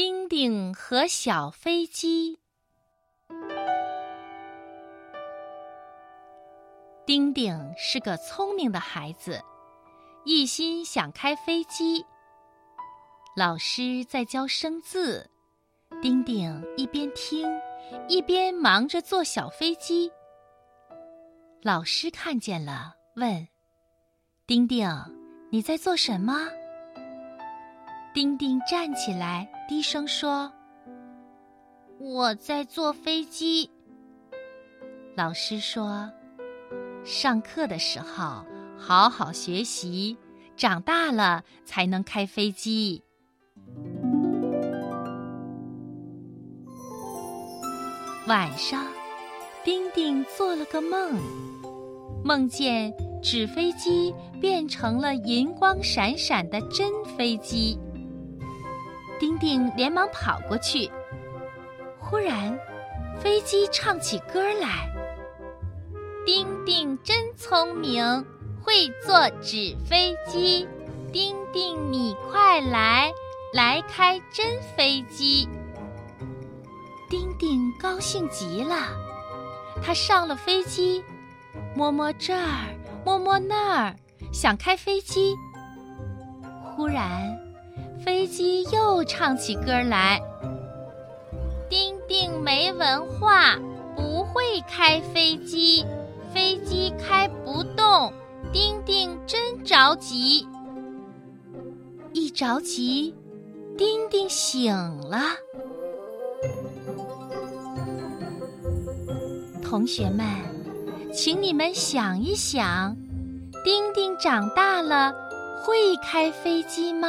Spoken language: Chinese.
丁丁和小飞机。丁丁是个聪明的孩子，一心想开飞机。老师在教生字，丁丁一边听，一边忙着做小飞机。老师看见了，问：“丁丁，你在做什么？”丁丁站起来，低声说：“我在坐飞机。”老师说：“上课的时候好好学习，长大了才能开飞机。”晚上，丁丁做了个梦，梦见纸飞机变成了银光闪闪的真飞机。丁丁连忙跑过去，忽然，飞机唱起歌来：“丁丁真聪明，会坐纸飞机。丁丁你快来，来开真飞机。”丁丁高兴极了，他上了飞机，摸摸这儿，摸摸那儿，想开飞机。忽然。飞机又唱起歌来。丁丁没文化，不会开飞机，飞机开不动。丁丁真着急。一着急，丁丁醒了。同学们，请你们想一想，丁丁长大了会开飞机吗？